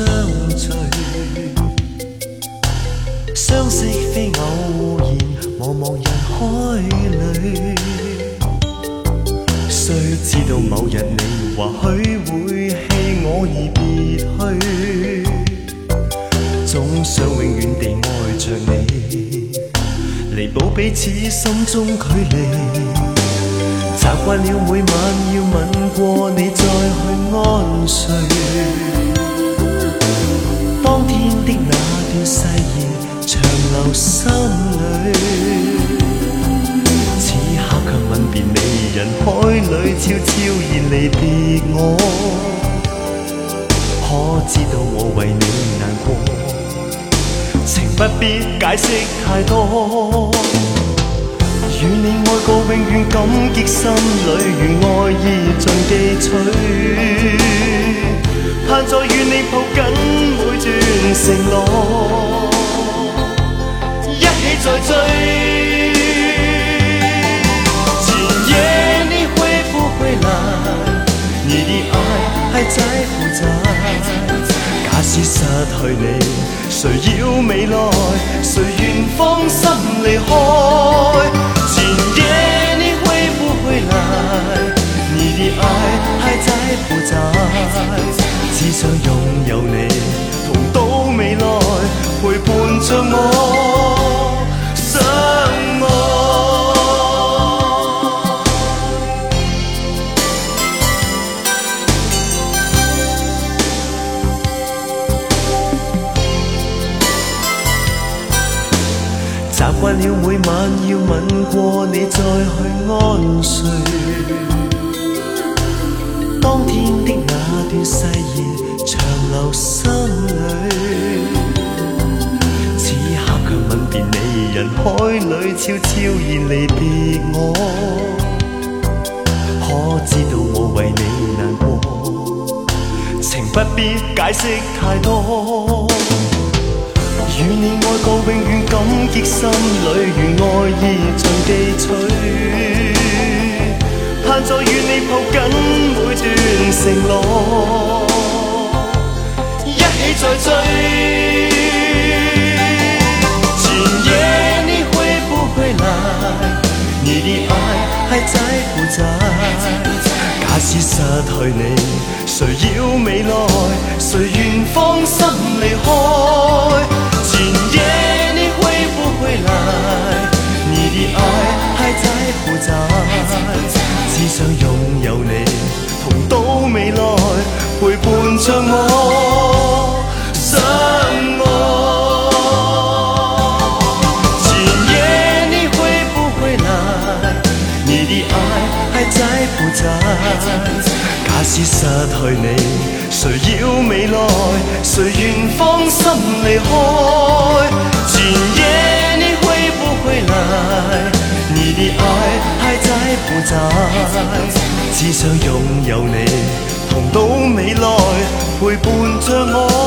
相聚。相识非偶然，茫茫人海里。虽知道某日你或许会弃我而别去，总想永远地爱着你，弥补彼此心中距离。习惯了每晚要吻过你再去安睡，誓言长留心里，此刻却吻别你，人海里悄悄然离别我，可知道我为你难过，情不必解释太多。与你爱过，永远感激心里，如爱意尽记取。盼再与你抱紧每段承诺，使失去你，谁要未来？谁愿放心离开？习惯了每晚要吻过你，再去安睡。当天的那段誓言长。留心里，此刻却吻别你，人海里悄悄然离别我。可知道我为你难过，情不必解释太多。与你爱过，永远感激心里，如爱意尽记取。盼再与你抱紧每段承诺。一起再追，今夜你会不会来？你的爱还在不在？假使失去你，谁要未来？谁愿放心离开？伴着我。相爱，今夜你会不会来？你的爱还在不在？假使失去你，谁要未来？谁愿放心离开？今夜你会不会来？你的爱还在不在？只想拥有你，同到未来，陪伴着我。